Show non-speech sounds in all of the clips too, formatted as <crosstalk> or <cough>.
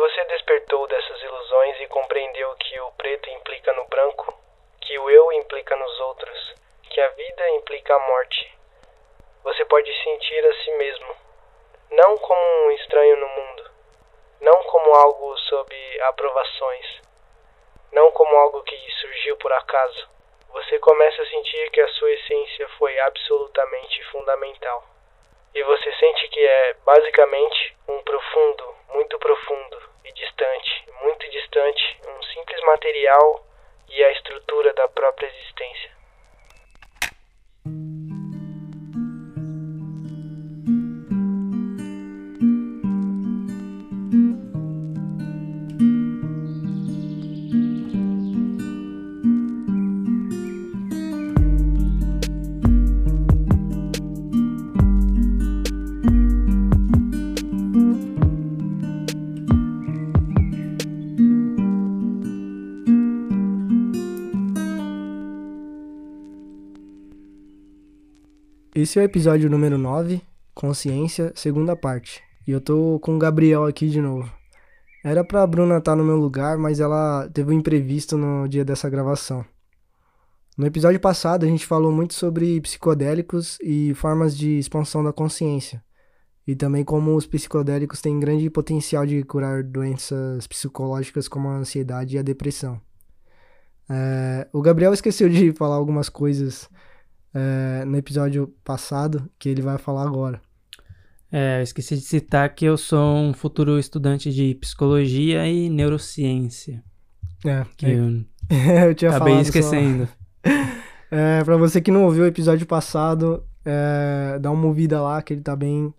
você despertou dessas ilusões e compreendeu que o preto implica no branco, que o eu implica nos outros, que a vida implica a morte, você pode sentir a si mesmo, não como um estranho no mundo, não como algo sob aprovações, não como algo que surgiu por acaso. Você começa a sentir que a sua essência foi absolutamente fundamental. E você sente que é, basicamente, um profundo, muito profundo e distante, muito distante, um simples material e a estrutura da própria existência. Esse é o episódio número 9, Consciência, segunda parte. E eu tô com o Gabriel aqui de novo. Era pra Bruna estar tá no meu lugar, mas ela teve um imprevisto no dia dessa gravação. No episódio passado, a gente falou muito sobre psicodélicos e formas de expansão da consciência. E também como os psicodélicos têm grande potencial de curar doenças psicológicas como a ansiedade e a depressão. É, o Gabriel esqueceu de falar algumas coisas é, no episódio passado que ele vai falar agora. É, eu esqueci de citar que eu sou um futuro estudante de psicologia e neurociência. É, que é. eu, <laughs> eu tinha acabei esquecendo. <laughs> é, pra você que não ouviu o episódio passado, é, dá uma ouvida lá, que ele tá bem,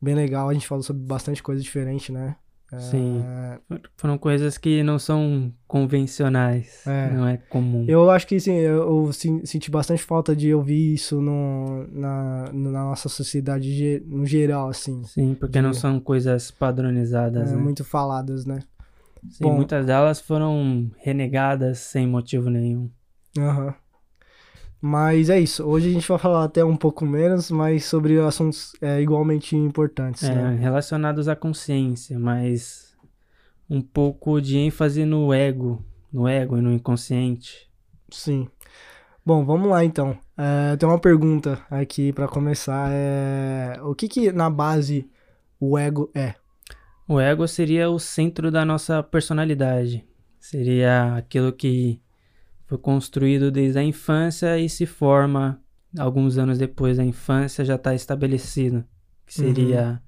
bem legal. A gente falou sobre bastante coisa diferente, né? Sim. É... Foram coisas que não são convencionais. É. Não é comum. Eu acho que sim, eu, senti bastante falta de ouvir isso no, na, na nossa sociedade no geral, assim. Sim, porque de... não são coisas padronizadas. É, né? Muito faladas, né? Sim, Bom, muitas delas foram renegadas sem motivo nenhum. Aham. Mas é isso. Hoje a gente vai falar até um pouco menos, mas sobre assuntos é, igualmente importantes. É, né? relacionados à consciência, mas um pouco de ênfase no ego, no ego e no inconsciente. Sim. Bom, vamos lá então. É, tem uma pergunta aqui para começar. É, o que, que na base o ego é? O ego seria o centro da nossa personalidade. Seria aquilo que foi construído desde a infância e se forma alguns anos depois da infância já está estabelecido, que seria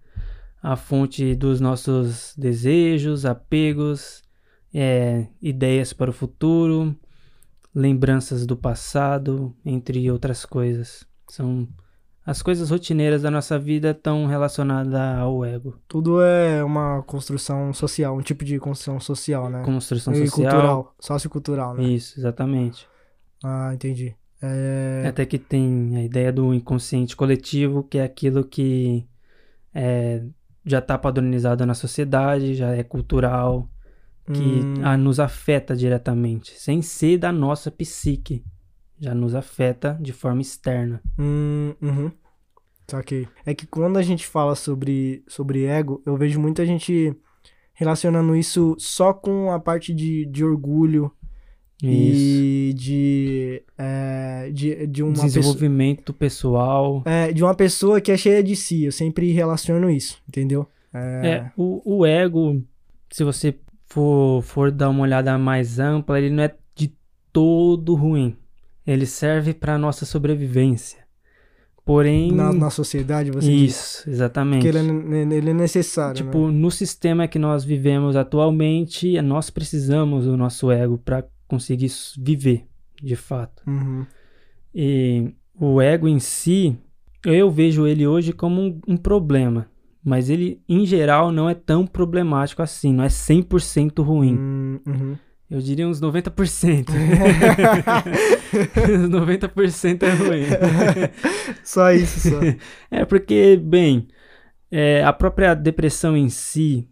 uhum. a fonte dos nossos desejos, apegos, é, ideias para o futuro, lembranças do passado, entre outras coisas. São as coisas rotineiras da nossa vida estão relacionadas ao ego. Tudo é uma construção social, um tipo de construção social, né? Construção e social. cultural, sociocultural, né? Isso, exatamente. Ah, entendi. É... Até que tem a ideia do inconsciente coletivo, que é aquilo que é, já está padronizado na sociedade, já é cultural, que hum. nos afeta diretamente, sem ser da nossa psique já nos afeta de forma externa. Hum, uhum. Saquei. É que quando a gente fala sobre, sobre ego, eu vejo muita gente relacionando isso só com a parte de, de orgulho isso. e de, é, de, de uma desenvolvimento pessoal. É, de uma pessoa que é cheia de si. Eu sempre relaciono isso, entendeu? É, é o, o ego, se você for, for dar uma olhada mais ampla, ele não é de todo ruim. Ele serve para nossa sobrevivência. Porém. Na, na sociedade, você Isso, diz. exatamente. Porque ele é, ele é necessário. Tipo, né? no sistema que nós vivemos atualmente, nós precisamos do nosso ego para conseguir viver, de fato. Uhum. E o ego em si, eu vejo ele hoje como um, um problema. Mas ele, em geral, não é tão problemático assim, não é 100% ruim. Hum, uhum. Eu diria uns 90%. uns 90% é ruim. <laughs> só isso, só. É porque, bem, é, a própria depressão em si,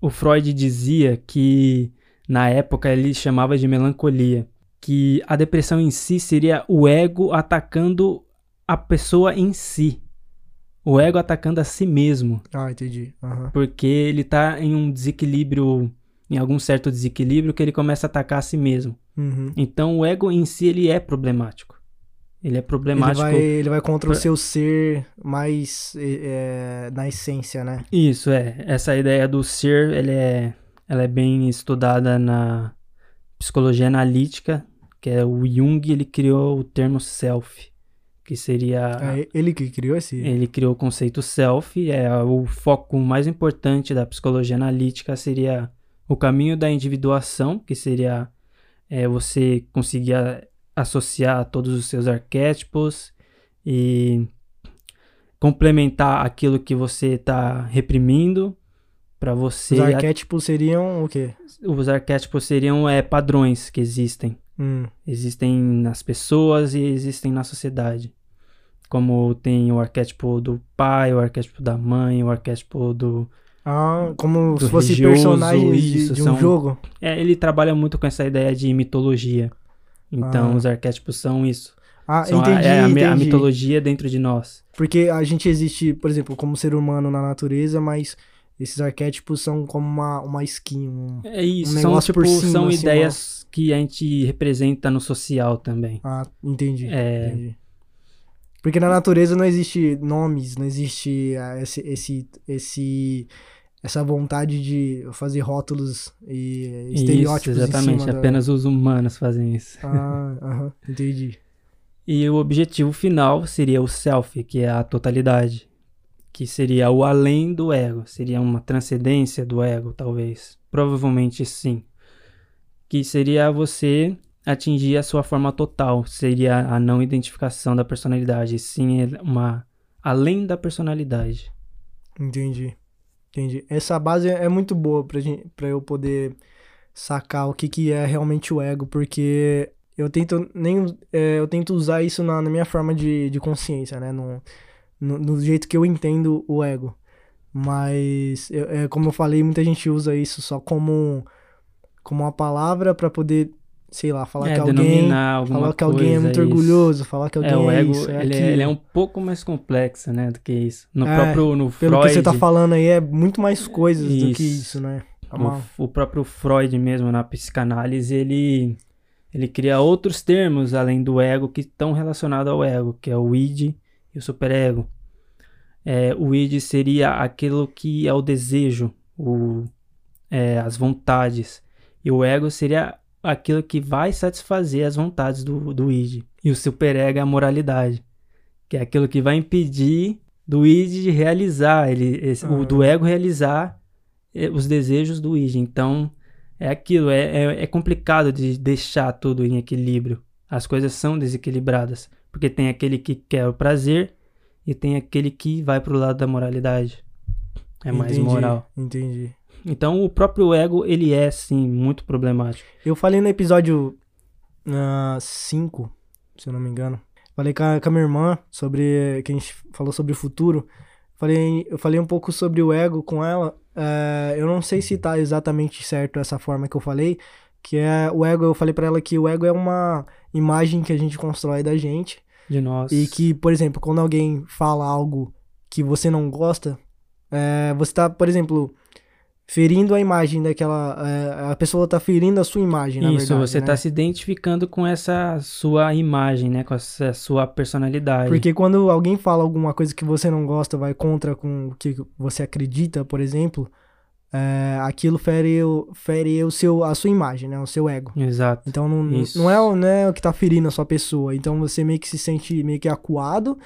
o Freud dizia que na época ele chamava de melancolia, que a depressão em si seria o ego atacando a pessoa em si. o ego atacando a si mesmo. Ah, entendi. Aham. Porque ele tá em um desequilíbrio, em algum certo desequilíbrio, que ele começa a atacar a si mesmo. Uhum. Então o ego em si ele é problemático. Ele é Ele problemático. vai, ele vai contra o Pra- seu ser mais é, na essência, né? Isso, é. Essa ideia do ser, ele é, ela é bem estudada na psicologia analítica, que é o Jung, ele criou o termo self, que seria... É ele que criou esse. Ele criou o conceito self, é o foco mais importante da psicologia analítica seria o caminho da individuação, que seria é, você conseguir a- associar todos os seus arquétipos e complementar aquilo que você está reprimindo para você. Os arquétipos seriam o quê? os arquétipos seriam é, padrões que existem. Hum, Existem nas pessoas e existem na sociedade. Como tem o arquétipo do pai, o arquétipo da mãe, o arquétipo do. Ah, como se fosse religioso, personagens de, isso, de um são- jogo. É, ele trabalha muito com essa ideia de mitologia. Então, Ah. os arquétipos são isso. Ah, São a- entendi, é a, mi- a entendi. mitologia dentro de nós. Porque a gente existe, por exemplo, como ser humano na natureza, mas esses arquétipos são como uma, uma skin. um- É isso, Um são, negócio tipo, por cima, são assim, ideias que a gente representa no social também. Ah, entendi. É. entendi. Porque na natureza não existe nomes, não existe ah, esse, esse, esse, essa vontade de fazer rótulos e estereótipos isso, exatamente. em cima da- Apenas os humanos fazem isso. Ah, aham, entendi. E o objetivo final seria o self, que é a totalidade, que seria o além do ego, seria uma transcendência do ego, talvez. Provavelmente sim. Que seria você atingir a sua forma total, seria a não identificação da personalidade, sim é uma além da personalidade. Entendi. Entendi. Essa base é muito boa pra, gente, pra eu poder sacar o que, que é realmente o ego, porque eu tento nem é, eu tento usar isso na, na minha forma de, de consciência, né? No, no, no jeito que eu entendo o ego. Mas, eu- é, como eu falei, muita gente usa isso só como, como uma palavra pra poder, sei lá, falar é, que alguém, falar que alguém é muito isso. orgulhoso, falar que alguém É, o é ego, isso, é ele, é, aquilo. ele é um pouco mais complexo, né, do que isso. No É, próprio, no Pelo Freud... que você tá falando aí, é muito mais coisas do que Isso. isso, né? É uma- O, o próprio Freud mesmo na psicanálise, ele ele cria outros termos além do ego que estão relacionados ao ego, que é o id e o superego. É, o id seria aquilo que é o desejo, o, é, as vontades, e o ego seria aquilo que vai satisfazer as vontades do, do id. E o superego é a moralidade, que é aquilo que vai impedir do id de realizar, ele, esse- o do Ah. ego realizar eh, os desejos do id. Então, é aquilo, é, é, é complicado de deixar tudo em equilíbrio. As coisas são desequilibradas, porque tem aquele que quer o prazer e tem aquele que vai pro lado da moralidade. É mais Entendi, moral. Entendi. Então, o próprio ego, ele é, sim, muito problemático. Eu falei no episódio 5, se eu não me engano. Falei com a, com a minha irmã sobre. que a gente falou sobre o futuro. Falei, eu falei um pouco sobre o ego com ela. É, eu não sei se tá exatamente certo essa forma que eu falei. Que é o ego, eu falei pra ela que o ego é uma imagem que a gente constrói da gente. De nós. E que, por exemplo, quando alguém fala algo que você não gosta, é, você tá, por exemplo, ferindo a imagem daquela. é, a pessoa tá ferindo a sua imagem, na Isso, verdade. você né? tá se identificando com essa sua imagem, né? Com essa sua personalidade. Porque quando alguém fala alguma coisa que você não gosta, vai contra com o que você acredita, por exemplo, é, aquilo fere, o- fere o seu, a sua imagem, né? O seu ego. Exato. Então não, Isso. não, é, não é o que tá ferindo a sua pessoa. Então você meio que se sente meio que acuado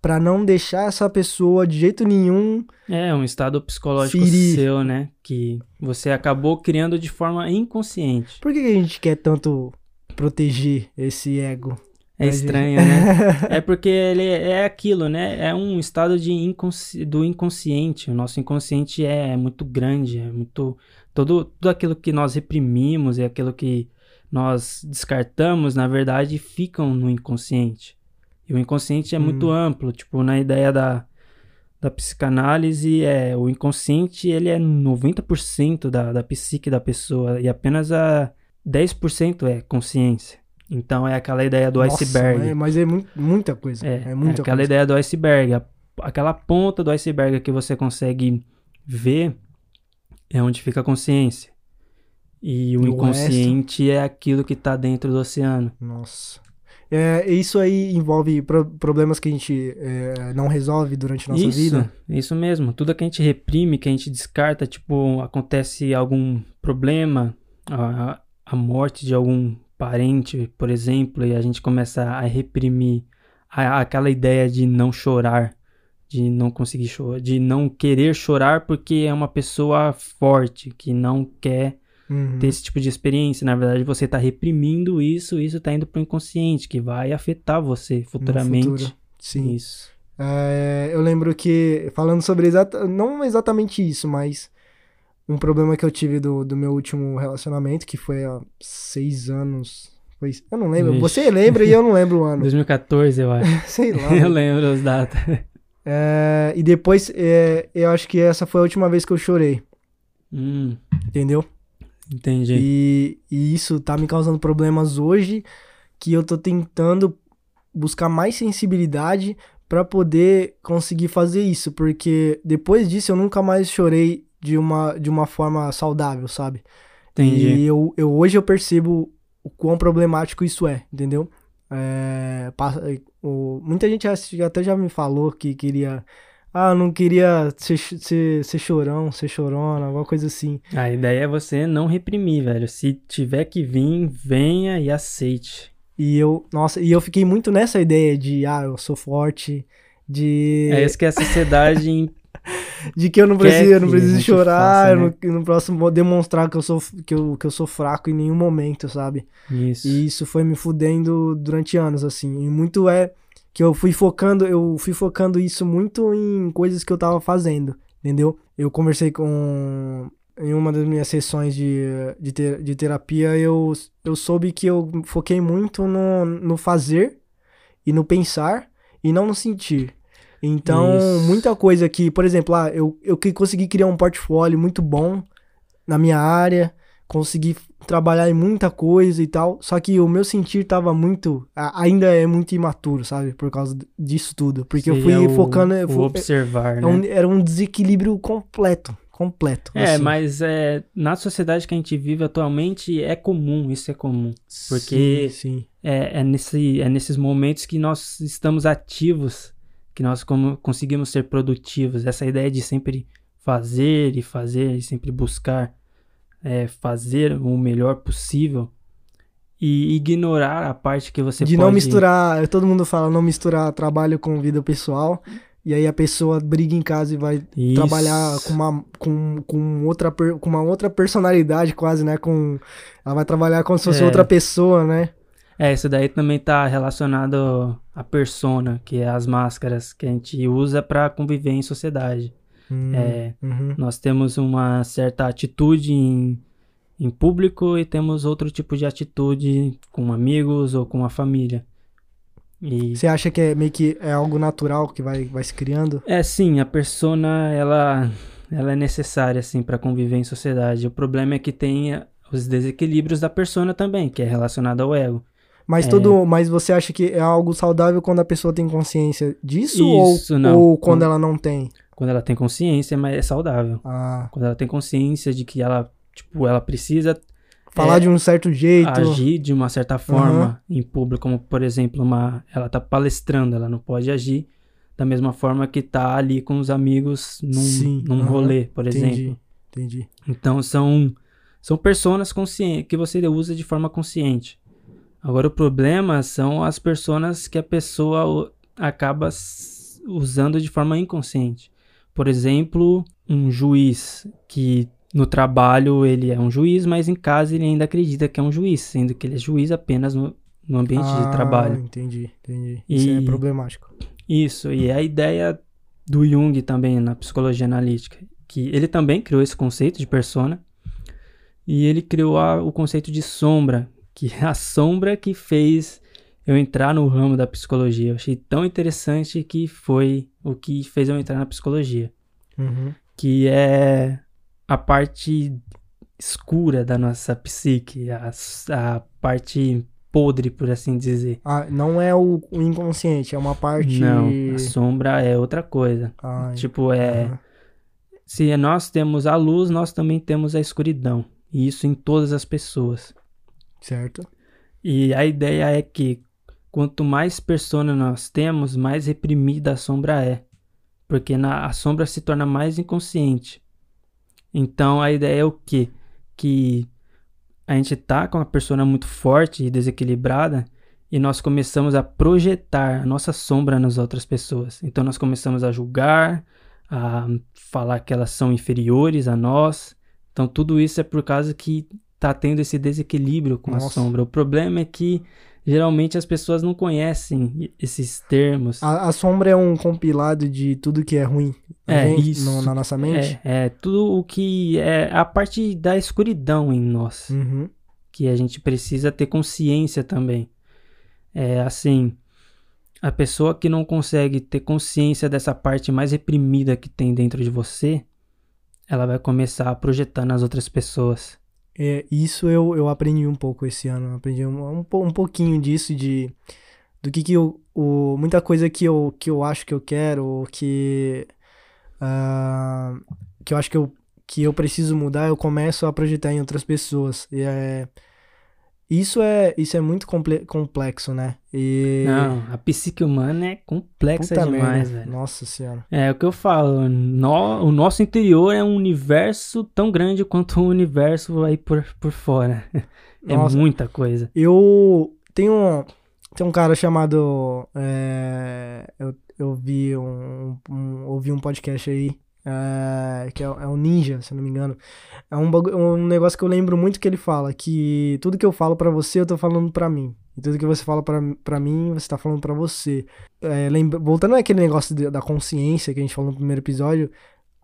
pra não deixar essa pessoa de jeito nenhum. É um estado psicológico Ferir. seu, né? Que você acabou criando de forma inconsciente. Por que a gente quer tanto proteger esse ego? É estranho, né? <laughs> É porque ele é aquilo, né? É um estado de inconsci... do inconsciente. O nosso inconsciente é muito grande, é muito todo tudo aquilo que nós reprimimos e aquilo que nós descartamos, na verdade, ficam no inconsciente. E o inconsciente é muito Hum. amplo, tipo, na ideia da da psicanálise, é, o inconsciente ele é 90% da, da psique da pessoa e apenas a 10% é consciência. Então é aquela ideia do Nossa, iceberg. é, mas é mu- muita coisa. É, É, muita aquela coisa. ideia do iceberg. A aquela ponta do iceberg que você consegue ver é onde fica a consciência. E o O inconsciente é aquilo que tá dentro do oceano. Nossa. É, isso aí envolve pro- problemas que a gente é, não resolve durante a nossa isso, vida? isso mesmo. Tudo que a gente reprime, que a gente descarta, tipo, acontece algum problema, a, a morte de algum parente, por exemplo, e a gente começa a reprimir a- aquela ideia de não chorar, de não conseguir chorar, de não querer chorar porque é uma pessoa forte, que não quer Uhum. ter esse tipo de experiência. Na verdade, você está reprimindo isso, isso está indo pro inconsciente, que vai afetar você futuramente. Sim. Isso. É, eu lembro que, falando sobre exata, não exatamente isso, mas um problema que eu tive do, do meu último relacionamento, que foi há seis anos. Foi, eu não lembro. Vixe. Você lembra e eu não lembro o <laughs> ano. 2014, eu acho. <laughs> Sei lá. <laughs> eu lembro as datas. É, e depois, é, eu acho que essa foi a última vez que eu chorei, Hum, entendeu? Entendi. E, e isso tá me causando problemas hoje que eu tô tentando buscar mais sensibilidade pra poder conseguir fazer isso, porque depois disso eu nunca mais chorei de uma, de uma forma saudável, sabe? Entendi. E eu, eu hoje eu percebo o quão problemático isso é, entendeu? É, passa- o- muita gente até já me falou que queria. Ah, não queria ser, ser, ser chorão, ser chorona, alguma coisa assim. A ideia é você não reprimir, velho. Se tiver que vir, venha e aceite. E eu, nossa, e eu fiquei muito nessa ideia de, ah, eu sou forte, de, É isso que a sociedade <laughs> de que eu não preciso, eu não preciso chorar, faça, né? não, eu não posso mo- demonstrar que eu sou, que eu, que eu sou fraco em nenhum momento, sabe? Isso. E isso foi me fudendo durante anos, assim. E muito é que eu fui focando, eu fui focando isso muito em coisas que eu tava fazendo, entendeu? Eu conversei com. Em uma das minhas sessões de, de, ter- de terapia, eu, eu soube que eu foquei muito no, no fazer e no pensar e não no sentir. Então, Isso. muita coisa que, por exemplo, ah, eu, eu que consegui criar um portfólio muito bom na minha área, consegui trabalhar em muita coisa e tal, só que o meu sentir tava muito, ainda é muito imaturo, sabe? Por causa disso tudo, porque eu fui Seria o- focando, eu fui- observar, é né? um- era um desequilíbrio completo, completo. É, assim. mas é, na sociedade que a gente vive atualmente é comum, isso é comum. porque- Sim, sim. É, é, nesse, é nesses momentos que nós estamos ativos, que nós como, conseguimos ser produtivos. Essa ideia de sempre fazer e fazer e sempre buscar é, fazer o melhor possível e ignorar a parte que você de pode... não misturar, todo mundo fala não misturar trabalho com vida pessoal, e aí a pessoa briga em casa e vai Isso. trabalhar com uma, com, com, outra, com uma outra personalidade quase, né? Com, ela vai trabalhar como se fosse É. outra pessoa, né? É, isso daí também tá relacionado à persona, que é as máscaras que a gente usa para conviver em sociedade. Hum, É, uhum. Nós temos uma certa atitude em, em público e temos outro tipo de atitude com amigos ou com a família. E Você acha que é meio que é algo natural que vai, vai se criando? é sim, a persona ela ela é necessária assim para conviver em sociedade. O problema é que tem eh, os desequilíbrios da persona também, que é relacionado ao ego. Mas É. todo, mas você acha que é algo saudável quando a pessoa tem consciência disso Isso, ou, não. ou quando Quando- ela não tem? Quando ela tem consciência, mas é saudável. Ah, Quando ela tem consciência de que ela, tipo, ela precisa falar É, de um certo jeito. agir de uma certa forma em público, como por exemplo, uma ela tá palestrando, ela não pode agir da mesma forma que tá ali com os amigos num, Sim, num aham, rolê, por entendi, exemplo. entendi. Então são são personas conscientes que você usa de forma consciente. Agora o problema são as personas que a pessoa acaba usando de forma inconsciente. Por exemplo, um juiz que no trabalho ele é um juiz, mas em casa ele ainda acredita que é um juiz, sendo que ele é juiz apenas no, no ambiente Ah, de trabalho. Entendi, entendi. Isso é E- problemático. Isso, e é a ideia do Jung também na psicologia analítica, que ele também criou esse conceito de persona, e ele criou a- o conceito de sombra, que é a sombra que fez eu entrar no ramo da psicologia. Eu achei tão interessante que foi o que fez eu entrar na psicologia, Uhum. que é a parte escura da nossa psique, a, a parte podre, por assim dizer. Ah, não é o, o inconsciente, é uma parte. Não, a sombra é outra coisa. Ai, Tipo, é. aham. Se nós temos a luz, nós também temos a escuridão. E isso em todas as pessoas. Certo. E a ideia é que quanto mais persona nós temos, mais reprimida a sombra é. Porque na, a sombra se torna mais inconsciente. Então a ideia é o quê? Que a gente tá com uma persona muito forte e desequilibrada e nós começamos a projetar a nossa sombra nas outras pessoas. Então nós começamos a julgar, a falar que elas são inferiores a nós. Então tudo isso é por causa que tá tendo esse desequilíbrio com a Nossa. sombra. O problema é que geralmente as pessoas não conhecem esses termos. A, a sombra é um compilado de tudo que é ruim na É, gente, isso. no- na nossa mente. É, é tudo o que é a parte da escuridão em nós. Uhum. que a gente precisa ter consciência também. É assim, a pessoa que não consegue ter consciência dessa parte mais reprimida que tem dentro de você, ela vai começar a projetar nas outras pessoas. É, isso eu, eu aprendi um pouco esse ano. Aprendi um, um, um pouquinho disso, de do que, que eu. O, muita coisa que eu, que eu acho que eu quero, ou que. ah, que eu acho que eu, que eu preciso mudar, eu começo a projetar em outras pessoas. E é, isso, é, isso é muito comple- complexo, né? E. Não, a psique humana é complexa puta demais, merda. velho. Nossa senhora. É o que eu falo, nó- o nosso interior é um universo tão grande quanto o universo aí por, por fora. <laughs> É Nossa. muita coisa. Eu tenho tem um cara chamado é, eu, eu vi um, um- ouvi um podcast aí é, que é, é um ninja, se não me engano. É um, bagu- um negócio que eu lembro muito que ele fala que tudo que eu falo pra você eu tô falando pra mim. E tudo que você fala pra, pra mim, você tá falando pra você. É, lembra- voltando àquele negócio de- da consciência que a gente falou no primeiro episódio,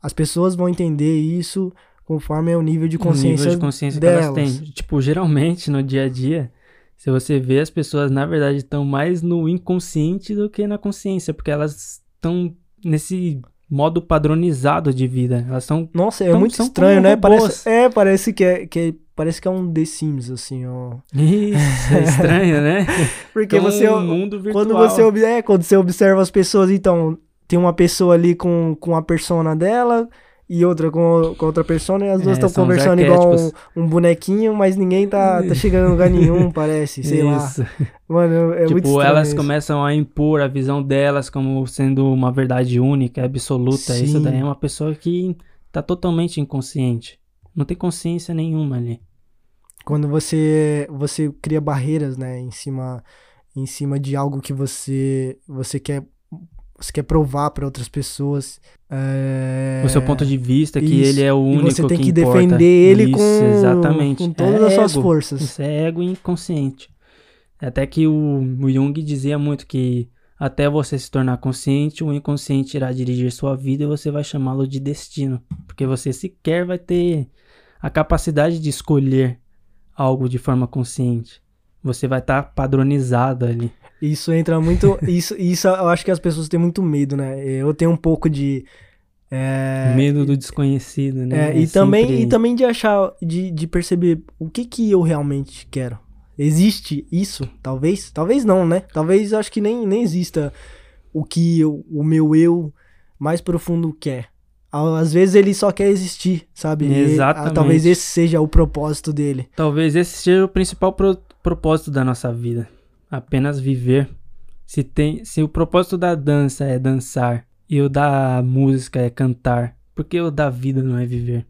as pessoas vão entender isso conforme é o nível de o consciência, nível de consciência que delas. elas têm. Tipo, geralmente no dia a dia, se você vê, as pessoas na verdade estão mais no inconsciente do que na consciência, porque elas estão nesse modo padronizado de vida. Elas estão. Nossa, é muito são estranho, né? robôs. Parece, é, parece que é, que é- parece que é um The Sims, assim, ó. Isso, é <laughs> estranho, né? Porque Então, você, um mundo virtual. quando você, é, quando você observa as pessoas, então, tem uma pessoa ali com, com a persona dela e outra com, com outra persona, e as duas É, estão os conversando igual um, um bonequinho, mas ninguém tá, tá <laughs> chegando em lugar nenhum, parece, sei lá. Isso. Mano, é muito tipo, elas isso. começam a impor a visão delas como sendo uma verdade única, absoluta. Isso Sim. daí é uma pessoa que tá totalmente inconsciente. Não tem consciência nenhuma ali. Quando você, você cria barreiras, né, em cima, em cima de algo que você, você quer, você quer provar para outras pessoas. É... o seu ponto de vista, que Isso. ele é o E único você tem que, importa. defender ele Isso, com, exatamente. com todas É as suas ego. forças. Isso é ego inconsciente. Até que o, o Jung dizia muito que até você se tornar consciente, o inconsciente irá dirigir sua vida e você vai chamá-lo de destino. Porque você sequer vai ter a capacidade de escolher algo de forma consciente. Você vai estar padronizado ali. Isso entra muito. Isso, isso eu acho que as pessoas têm muito medo, né? Eu tenho um pouco de. é, Medo do desconhecido, né? É, e, É também, e também de achar, de, de perceber o que que eu realmente quero. Existe isso? Talvez? Talvez não, né? Talvez eu acho que nem, nem exista o que eu- o meu eu mais profundo quer. Às vezes ele só quer existir, sabe? E, ah, Exatamente. talvez esse seja o propósito dele. Talvez esse seja o principal pro- propósito da nossa vida. Apenas viver. Se, tem, se o propósito da dança é dançar e o da música é cantar, por que o da vida não é viver?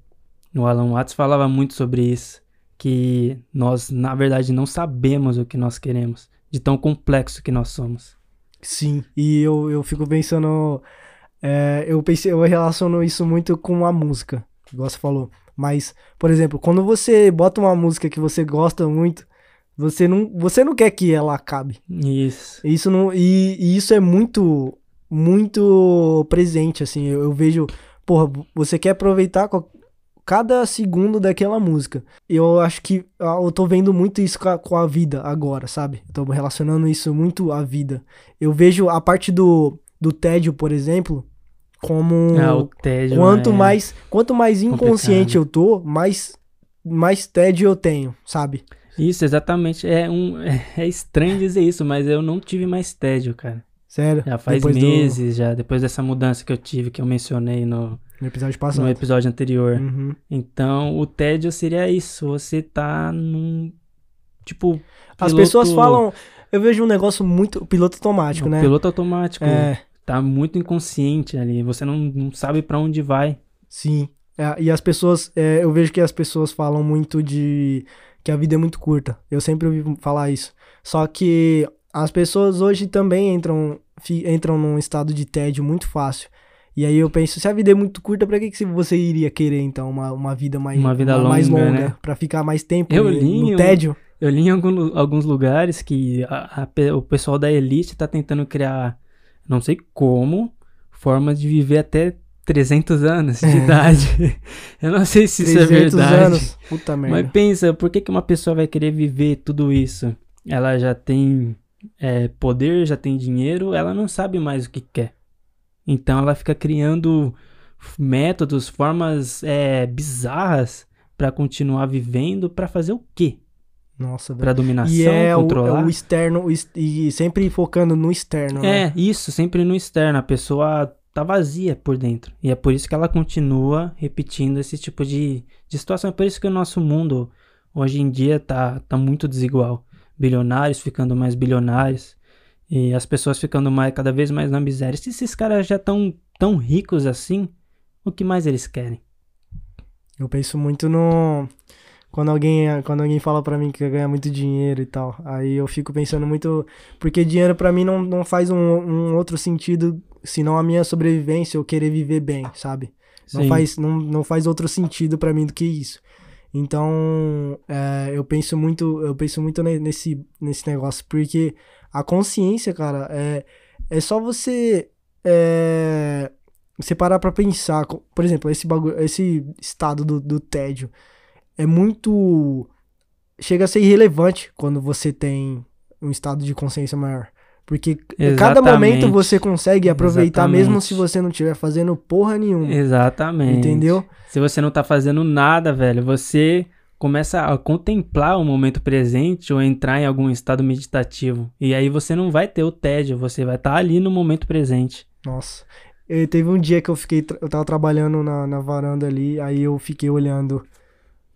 O Alan Watts falava muito sobre isso. Que nós, na verdade, não sabemos o que nós queremos. De tão complexo que nós somos. Sim. E eu, eu fico pensando. é, eu pensei, eu relaciono isso muito com a música, igual você falou. Mas, por exemplo, quando você bota uma música que você gosta muito, você não, você não quer que ela acabe. Isso. Isso não, e, e isso é muito, muito presente, assim. Eu, eu vejo, porra, você quer aproveitar cada segundo daquela música. Eu acho que ah, eu tô vendo muito isso com a, com a vida agora, sabe? Eu tô relacionando isso muito à vida. Eu vejo a parte do, do tédio, por exemplo, como Ah, o tédio. quanto é- mais quanto mais inconsciente complicado. eu tô, mais mais tédio eu tenho, sabe? Isso, exatamente. É, um, <laughs> é estranho dizer isso, mas eu não tive mais tédio, cara. Sério? Já faz Depois do- meses, já, depois dessa mudança que eu tive, que eu mencionei no, No episódio passado. no episódio anterior. Uhum. Então, o tédio seria isso, você tá num. Tipo. As piloto- pessoas falam. Eu vejo um negócio muito. Piloto automático, não, né? Piloto automático. É, Tá muito inconsciente ali. Você não, não sabe pra onde vai. sim. É, e as pessoas. é, eu vejo que as pessoas falam muito de. Que a vida é muito curta. Eu sempre ouvi falar isso. Só que as pessoas hoje também entram, entram num estado de tédio muito fácil. E aí eu penso, se a vida é muito curta, pra que, que você iria querer, então, uma, uma vida mais, Uma vida mais longa, longa? né? Pra ficar mais tempo Eu no, li no tédio? Eu li em algum alguns lugares que a- a o pessoal da elite tá tentando criar, não sei como, formas de viver até 300 anos de idade. <laughs> Eu não sei se isso é 300 verdade. anos. Puta merda. Mas pensa, por que, que uma pessoa vai querer viver tudo isso? Ela já tem é, poder, já tem dinheiro, ela não sabe mais o que quer. Então ela fica criando métodos, formas é, bizarras pra continuar vivendo, pra fazer o quê? Nossa, velho. Pra dominação, E é o, controlar? é o externo, o ex- e sempre focando no externo, né? É, isso, sempre no externo. A pessoa tá vazia por dentro. E é por isso que ela continua repetindo esse tipo de, de situação. É por isso que o nosso mundo hoje em dia tá, tá muito desigual. Bilionários ficando mais bilionários. E as pessoas ficando mais, cada vez mais na miséria. Se esses caras já estão tão ricos assim, o que mais eles querem? Eu penso muito no. Quando alguém, quando alguém fala pra mim que quer ganhar muito dinheiro e tal. Aí eu fico pensando muito. Porque dinheiro pra mim não, não faz um, um outro sentido senão a minha sobrevivência, eu querer viver bem, sabe? Não faz, não, não faz outro sentido pra mim do que isso. Então, é, eu penso muito, eu penso muito ne- nesse, nesse negócio, porque a consciência, cara, é, é só você, é, você parar pra pensar. Por exemplo, esse bagulho, esse estado do, do tédio é muito, chega a ser irrelevante quando você tem um estado de consciência maior. Porque a cada momento Exatamente. você consegue aproveitar mesmo Exatamente. se você não estiver fazendo porra nenhuma. Exatamente. Entendeu? Se você não tá fazendo nada, velho, você começa a contemplar o momento presente ou entrar em algum estado meditativo. E aí você não vai ter o tédio, você vai estar ali no momento presente. Nossa. Eu, teve um dia que eu fiquei. Eu tava trabalhando na, na varanda ali, aí eu fiquei olhando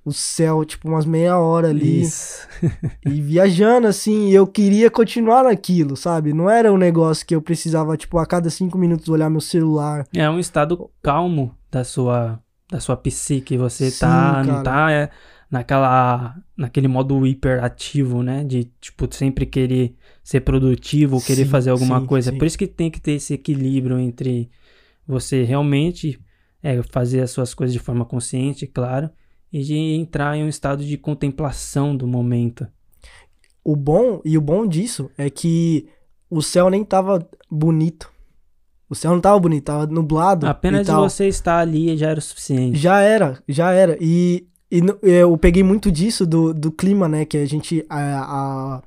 o céu, tipo, umas meia hora ali. Isso. <laughs> E viajando, assim, eu queria continuar naquilo, sabe? Não era um negócio que eu precisava, tipo, a cada cinco minutos olhar meu celular. É um estado calmo da sua da sua psique, você Sim, tá não tá é, naquela naquele modo hiperativo, né, de tipo sempre querer ser produtivo, querer Sim, fazer alguma sim, coisa. sim. Por isso que tem que ter esse equilíbrio entre você realmente é, fazer as suas coisas de forma consciente, claro, e de entrar em um estado de contemplação do momento. O bom, e o bom disso é que o céu nem tava bonito. O céu não tava bonito, tava nublado. Apenas e de você estar ali já era o suficiente. Já era, já era. E, e eu peguei muito disso do, do clima, né? Que a gente. A, a-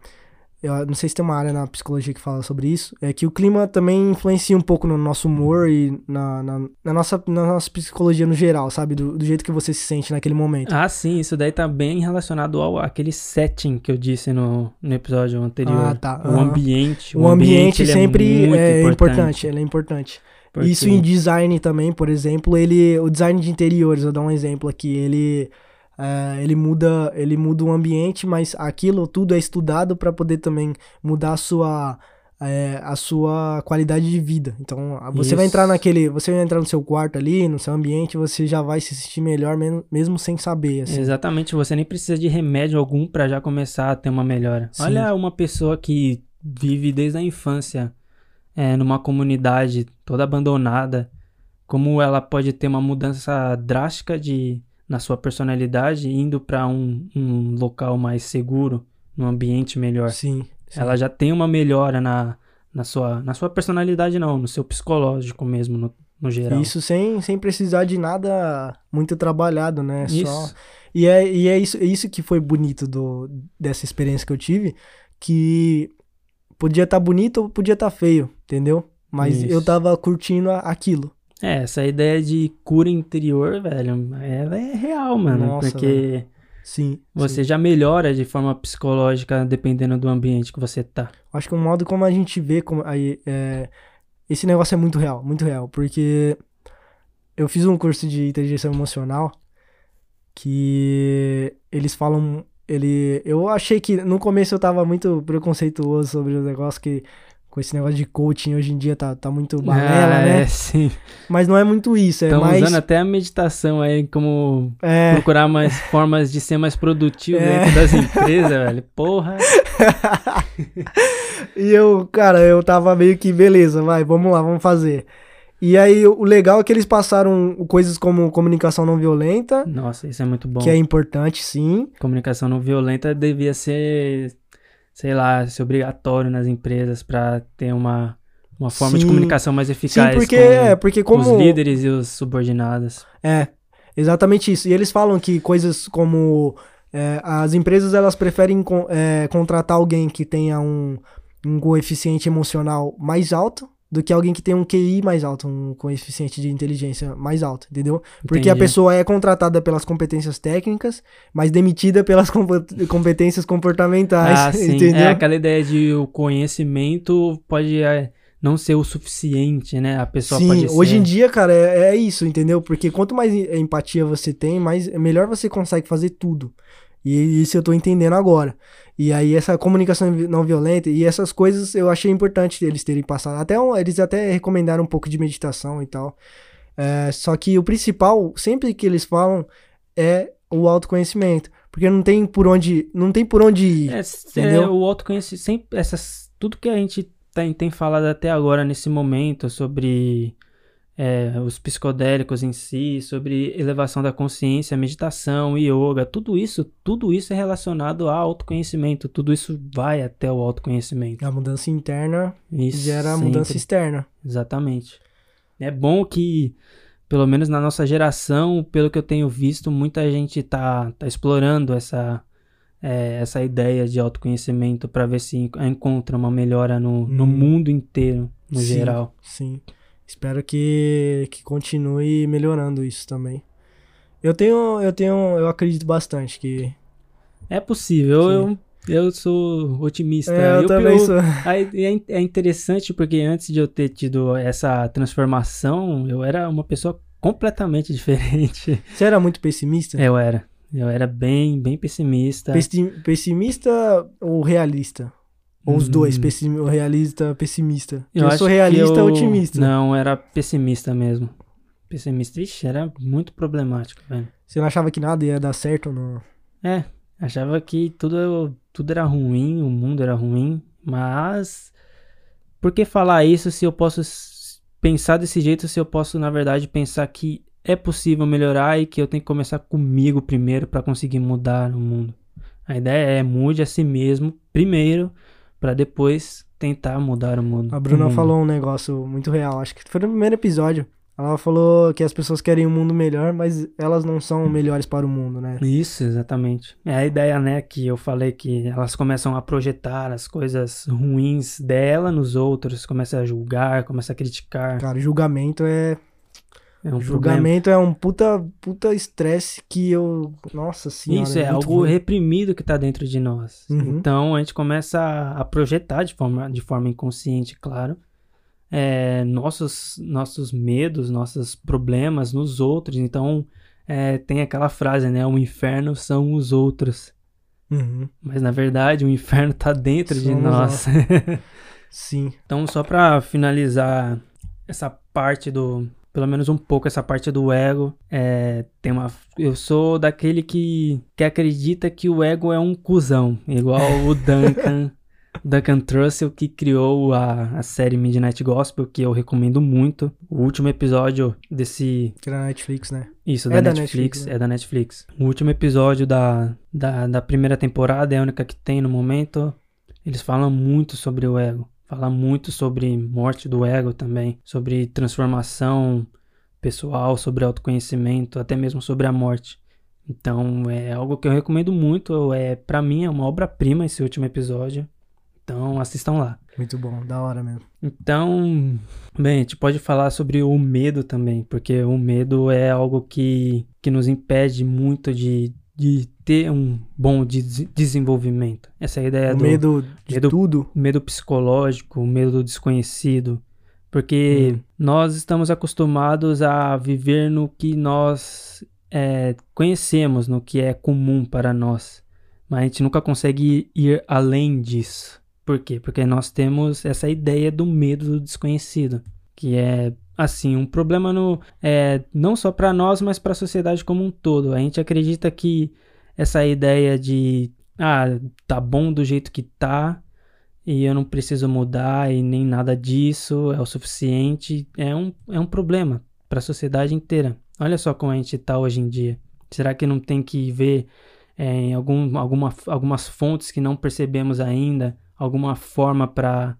eu não sei se tem uma área na psicologia que fala sobre isso. É que o clima também influencia um pouco no nosso humor e na, na, na nossa, na nossa psicologia no geral, sabe? Do, do jeito que você se sente naquele momento. Ah, sim, isso daí tá bem relacionado ao aquele setting que eu disse no, no episódio anterior. Ah, tá. O Aham. ambiente. o ambiente, ele sempre é, muito é importante. importante. ele é importante. porque- Isso em design também, por exemplo, ele. O design de interiores, vou dar um exemplo aqui, ele. É, ele muda ele muda o ambiente, mas aquilo tudo é estudado para poder também mudar a sua é, a sua qualidade de vida. Então, a- você vai Isso. entrar naquele, você vai entrar no seu quarto ali, no seu ambiente, você já vai se sentir melhor mesmo, mesmo sem saber, assim. Exatamente, você nem precisa de remédio algum pra já começar a ter uma melhora. Sim. Olha uma pessoa que vive desde a infância é, numa comunidade toda abandonada, como ela pode ter uma mudança drástica de na sua personalidade indo pra um, um local mais seguro, num ambiente melhor. Sim. sim. Ela já tem uma melhora na, na, sua, na sua personalidade, não, no seu psicológico mesmo, no, no geral. Isso sem, sem precisar de nada muito trabalhado, né? Só Isso. E é, e é isso, é isso que foi bonito do, dessa experiência que eu tive, que podia estar bonito ou podia estar feio, entendeu? Mas Isso. eu tava curtindo aquilo. É, essa ideia de cura interior, velho, ela é real, mano. Nossa, porque Sim. você sim. já melhora de forma psicológica dependendo do ambiente que você tá. Acho que o modo como a gente vê como aí é, esse negócio é muito real, muito real, porque eu fiz um curso de inteligência emocional que eles falam ele eu achei que no começo eu tava muito preconceituoso sobre o negócio que com esse negócio de coaching hoje em dia tá, tá muito balela, Ah, né? É, sim. Mas não é muito isso, é Estão mais usando até a meditação aí como é, procurar mais <laughs> formas de ser mais produtivo É. dentro das empresas, velho. Porra. <laughs> E eu, cara, eu tava meio que, beleza, vai, vamos lá, vamos fazer. E aí, o legal é que eles passaram coisas como comunicação não violenta, Nossa, isso é muito bom. que é importante, sim. Comunicação não violenta devia ser, sei lá, ser obrigatório nas empresas pra ter uma, uma forma de Sim. comunicação mais Sim, eficaz porque, com, é, porque com como... os líderes e os subordinados. É, exatamente isso. E eles falam que coisas como... é, as empresas, elas preferem con- é, contratar alguém que tenha um, um coeficiente emocional mais alto do que alguém que tem um QI mais alto, um coeficiente de inteligência mais alto, entendeu? Porque a Entendi. pessoa é contratada pelas competências técnicas, mas demitida pelas competências comportamentais, Ah, sim. <laughs> entendeu? É aquela ideia de o conhecimento pode é, não ser o suficiente, né? A pessoa Sim, pode hoje em dia, cara, é, é isso, entendeu? Porque quanto mais em- empatia você tem, mais melhor você consegue fazer tudo. E isso eu tô entendendo agora. E aí essa comunicação não violenta e essas coisas eu achei importante eles terem passado. Até eles até recomendaram um pouco de meditação e tal. É, só que o principal, sempre que eles falam, é o autoconhecimento. Porque não tem por onde, não tem por onde ir. É, é, Entendeu? o autoconhecimento, sempre essas, tudo que a gente tem, tem falado até agora nesse momento sobre é, os psicodélicos em si, sobre elevação da consciência, meditação, yoga, tudo isso, tudo isso é relacionado ao autoconhecimento, tudo isso vai até o autoconhecimento. A mudança interna Isso gera a mudança externa. Exatamente. É bom que, pelo menos na nossa geração, pelo que eu tenho visto, muita gente tá, tá explorando essa, é, essa ideia de autoconhecimento para ver se en- encontra uma melhora no, no Hum. mundo inteiro, no Sim. geral. Sim. Espero que, que continue melhorando isso também. Eu tenho, eu tenho, eu acredito bastante que. É possível, eu, eu sou otimista. É, eu Eu- também eu- sou. É é interessante porque antes de eu ter tido essa transformação, eu era uma pessoa completamente <laughs> diferente. Você era muito pessimista? Eu era. Eu era bem, bem pessimista. Pessi- pessimista ou realista? Ou os dois, Hum. pessim- realista, pessimista. Eu, Eu, sou realista eu- otimista. Não, era pessimista mesmo. Pessimista, ixi, era muito problemático, velho. Você não achava que nada ia dar certo no. É, achava que tudo, tudo era ruim, o mundo era ruim, mas por que falar isso se eu posso pensar desse jeito, se eu posso, na verdade, pensar que é possível melhorar e que eu tenho que começar comigo primeiro para conseguir mudar o mundo? A ideia é mude a si mesmo primeiro para depois tentar mudar o mundo. A Bruna mundo. falou um negócio muito real, acho que foi no primeiro episódio. Ela falou que as pessoas querem um mundo melhor, mas elas não são melhores para o mundo, né? Isso, exatamente. É a ideia, né, que eu falei que elas começam a projetar as coisas ruins dela nos outros, começam a julgar, começam a criticar. Cara, julgamento é. É um problema. julgamento é um puta puta estresse que eu. Nossa senhora. Isso é muito algo ruim. reprimido que tá dentro de nós. Uhum. Então a gente começa a, a projetar de forma, de forma inconsciente, claro, é, nossos, nossos medos, nossos problemas nos outros. Então é, tem aquela frase, né? O inferno são os outros. Uhum. Mas na verdade o inferno tá dentro de Somos nós. <laughs> Sim. Então, só pra finalizar essa parte do. Pelo menos um pouco essa parte do ego. É, tem uma. Eu sou daquele que, que acredita que o ego é um cuzão. Igual o <laughs> Duncan. Duncan Trussell, que criou a, a série Midnight Gospel, que eu recomendo muito. O último episódio desse. Que era na Netflix, né? Isso, É da, da Netflix, Netflix, né? É da Netflix. O último episódio da, da, da primeira temporada é a única que tem no momento. Eles falam muito sobre o ego. Fala muito sobre morte do ego também. Sobre transformação pessoal, sobre autoconhecimento, até mesmo sobre a morte. Então é algo que eu recomendo muito. É, para mim é uma obra-prima esse último episódio. Então assistam lá. Muito bom, da hora mesmo. Então, bem, a gente pode falar sobre o medo também, porque o medo é algo que, que nos impede muito de, de ter um bom de desenvolvimento. Essa é a ideia o do medo de medo- tudo. medo psicológico, o medo do desconhecido. Porque nós estamos acostumados a viver no que nós é, conhecemos, no que é comum para nós. Mas a gente nunca consegue ir além disso. Por quê? Porque nós temos essa ideia do medo do desconhecido. Que é, assim, um problema no, é, não só para nós, mas para a sociedade como um todo. A gente acredita que essa ideia de, ah, tá bom do jeito que tá, e eu não preciso mudar e nem nada disso é o suficiente, é um, é um problema para a sociedade inteira. Olha só como a gente está hoje em dia. Será que não tem que ver é, em algum, alguma, algumas fontes que não percebemos ainda, alguma forma para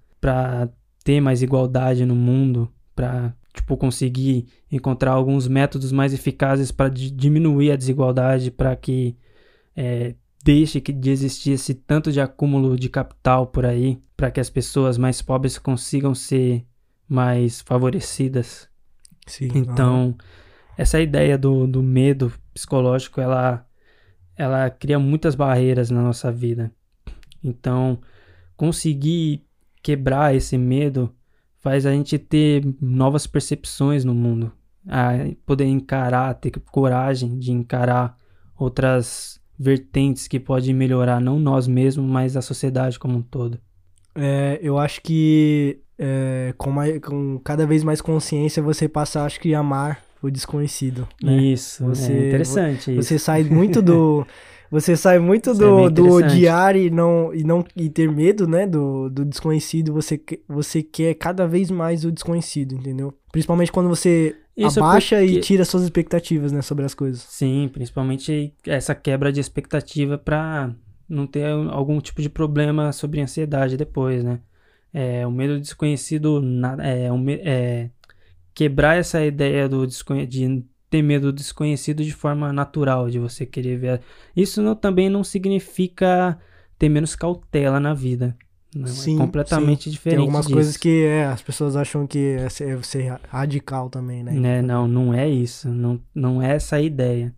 ter mais igualdade no mundo, para tipo conseguir encontrar alguns métodos mais eficazes para diminuir a desigualdade, para que é, deixe que de existir esse tanto de acúmulo de capital por aí, para que as pessoas mais pobres consigam ser mais favorecidas. Sim. Então, essa ideia do, do medo psicológico, ela, ela cria muitas barreiras na nossa vida. Então, conseguir quebrar esse medo faz a gente ter novas percepções no mundo, a poder encarar, ter coragem de encarar outras vertentes que podem melhorar não nós mesmos, mas a sociedade como um todo. É, eu acho que é, com, mais, com cada vez mais consciência você passa, acho que, a amar o desconhecido. Né? Isso, Você- é interessante isso. Você sai muito do. <laughs> Você sai muito Isso é do, do odiar e não, e não e ter medo, né? Do, do desconhecido. Você, você quer cada vez mais o desconhecido, entendeu? Principalmente quando você Isso é abaixa e porque- tira suas expectativas, né? Sobre as coisas. Sim, principalmente essa quebra de expectativa para não ter algum tipo de problema sobre ansiedade depois, né? É, o medo do desconhecido é, é quebrar essa ideia do desconhe de ter medo do desconhecido de forma natural, de você querer ver. Isso não- também não significa ter menos cautela na vida. Não, Sim, é completamente diferente Tem algumas disso. coisas que é, as pessoas acham que é ser, é ser radical também, né? Né, não, não é isso. Não, não é essa a ideia.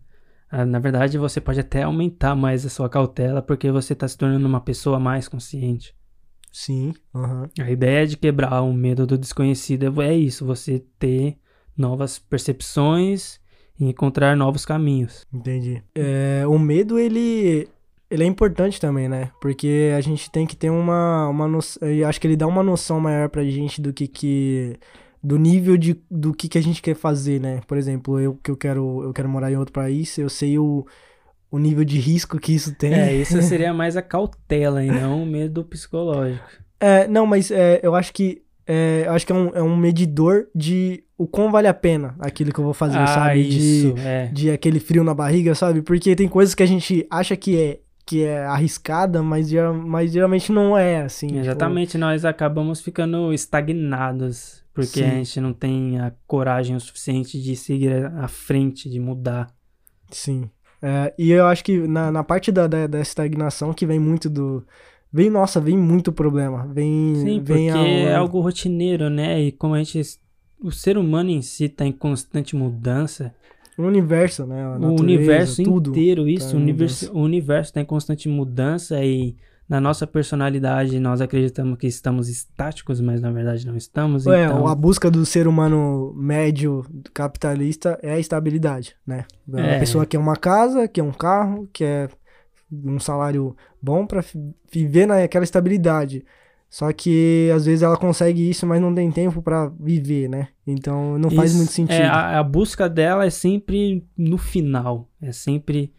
Ah, Na verdade, você pode até aumentar mais a sua cautela porque você está se tornando uma pessoa mais consciente. Sim, aham. A ideia de quebrar o medo do desconhecido é isso, você ter novas percepções e encontrar novos caminhos. Entendi. É, o medo, ele, ele é importante também, né? Porque a gente tem que ter uma, uma noção. Eu acho que ele dá uma noção maior pra gente do que. que do nível de, do que, que a gente quer fazer, né? Por exemplo, eu que eu quero, eu quero morar em outro país, eu sei o, o nível de risco que isso tem. É, isso <laughs> seria mais a cautela e não o medo psicológico. É, não, mas é, eu acho que é, eu acho que é um, é um medidor de o quão vale a pena aquilo que eu vou fazer, ah, sabe? De, isso, é. de aquele frio na barriga, sabe? Porque tem coisas que a gente acha que é que é arriscada, mas, mas geralmente não é, assim. tipo, Exatamente, nós acabamos ficando estagnados, porque Sim. a gente não tem a coragem o suficiente de seguir à frente, de mudar. sim. É, e eu acho que na, na parte da, da, da estagnação que vem muito do. Vem, nossa, vem muito problema. Vem. Sim, porque vem a- é algo rotineiro, né? E como a gente. O ser humano em si está em constante mudança. o universo, né? a o natureza, universo inteiro, isso. tá o universo, o universo está em constante mudança e na nossa personalidade nós acreditamos que estamos estáticos, mas na verdade não estamos. É, então, a busca do ser humano médio capitalista é a estabilidade, né? A É. pessoa quer uma casa, quer um carro, quer um salário bom pra fi- viver naquela estabilidade. Só que às vezes ela consegue isso, mas não tem tempo pra viver, né? Então não faz Isso, muito sentido. É, a, a busca dela é sempre no final, é sempre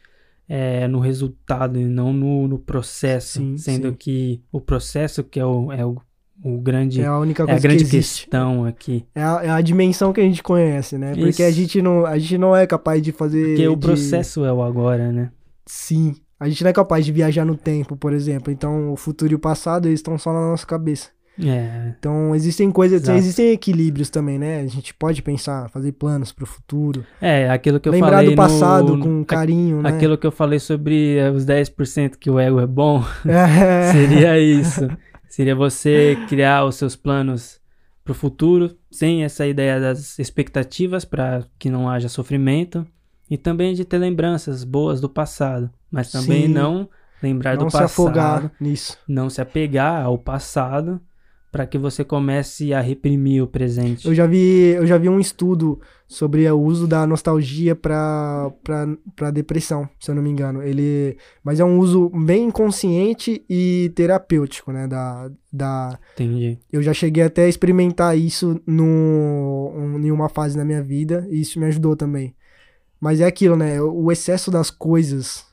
é, no resultado e não no, no processo. Sim, sendo sim. que o processo que é o, é o, o grande. É a única é a coisa grande que questão aqui. É a, é a dimensão que a gente conhece, né? Porque a gente, não, a gente não é capaz de fazer. Porque o de- processo é o agora, né? Sim. A gente não é capaz de viajar no tempo, por exemplo. Então o futuro e o passado eles estão só na nossa cabeça. É. Então existem coisas, Exato. existem equilíbrios também, né? A gente pode pensar, fazer planos pro futuro. É, aquilo que eu Lembrar falei do passado no, com carinho, né? Aquilo que eu falei sobre eh, os 10% que o ego é bom, É. <laughs> seria isso. Seria você criar os seus planos pro futuro, sem essa ideia das expectativas para que não haja sofrimento E também de ter lembranças boas do passado, mas também Sim. não lembrar Não do se passado, afogar nisso. não se apegar ao passado para que você comece a reprimir o presente. Eu já vi, eu já vi um estudo sobre o uso da nostalgia pra, pra depressão, se eu não me engano. Ele, mas é um uso bem consciente e terapêutico, né? Da, da, Entendi. eu já cheguei até a experimentar isso no, em uma fase da minha vida e isso me ajudou também. Mas é aquilo, né? O excesso das coisas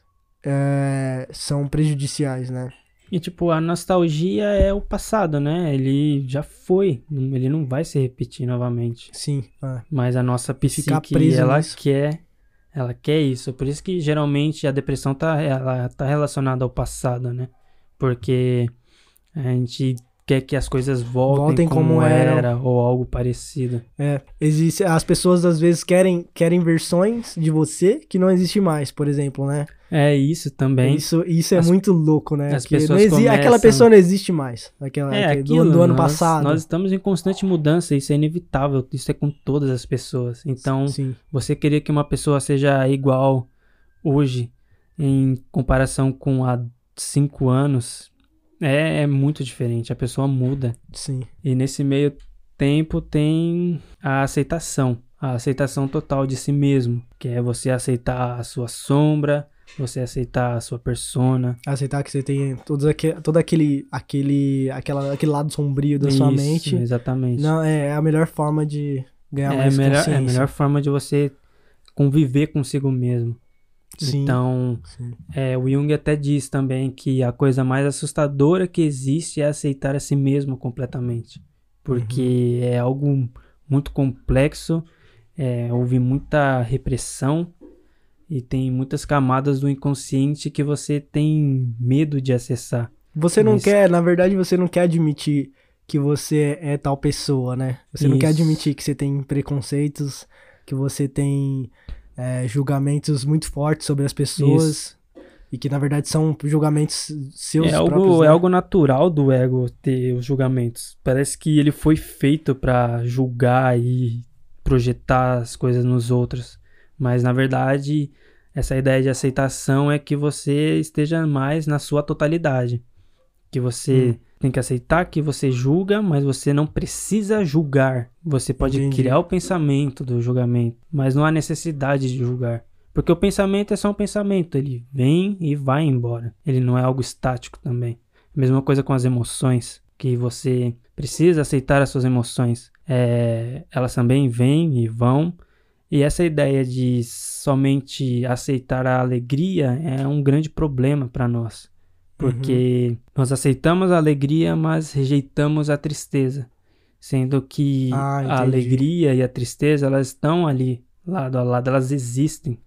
é, são prejudiciais, né? E tipo, a nostalgia é o passado, né? Ele já foi, ele não vai se repetir novamente. Sim. é. Mas a nossa psique, ela nisso. quer, ela quer isso. Por isso que geralmente a depressão tá, ela tá relacionada ao passado, né? Porque a gente quer que as coisas voltem, Voltem como, como eram. era ou algo parecido. É, existe, as pessoas às vezes querem, querem versões de você que não existe mais, por exemplo, né? É isso também. Isso, isso é As- muito louco, né? as Porque pessoas não exi- Aquela começam- pessoa não existe mais. Aquela, É aquilo, do, do ano nós, passado. Nós estamos em constante mudança, isso é inevitável, isso é com todas as pessoas. Então, Sim, você querer que uma pessoa seja igual hoje em comparação com há cinco anos é, é muito diferente. A pessoa muda. sim. E nesse meio tempo tem a aceitação, a aceitação total de si mesmo, que é você aceitar a sua sombra, você aceitar a sua persona. Aceitar que você tem todos aque, todo aquele, aquele, aquela, aquele lado sombrio da sua Isso, mente. Exatamente. Não, é, é a melhor forma de ganhar é, a mais melhor, é a melhor forma de você conviver consigo mesmo. Sim, Então, sim. é, o Jung até diz também que a coisa mais assustadora que existe é aceitar a si mesmo completamente. Porque Uhum. é algo muito complexo, é, houve muita repressão e tem muitas camadas do inconsciente que você tem medo de acessar. Você não Isso. quer, na verdade, você não quer admitir que você é tal pessoa, né? Você não quer Isso. admitir que você tem preconceitos, que você tem é, julgamentos muito fortes sobre as pessoas. E que na verdade são julgamentos seus É algo, próprios. é né? algo natural do ego ter os julgamentos. Parece que ele foi feito pra julgar e projetar as coisas nos outros. Mas na verdade, essa ideia de aceitação é que você esteja mais na sua totalidade. Que você Hum. tem que aceitar que você julga, mas você não precisa julgar. Você pode Entendi. criar o pensamento do julgamento, mas não há necessidade de julgar. Porque o pensamento é só um pensamento, ele vem e vai embora. Ele não é algo estático também. Mesma coisa com as emoções, que você precisa aceitar as suas emoções. É, elas também vêm e vão. E essa ideia de somente aceitar a alegria é um grande problema para nós. Porque nós aceitamos a alegria, mas rejeitamos a tristeza. Sendo que Ah, a alegria e a tristeza, elas estão ali, lado a lado, elas existem.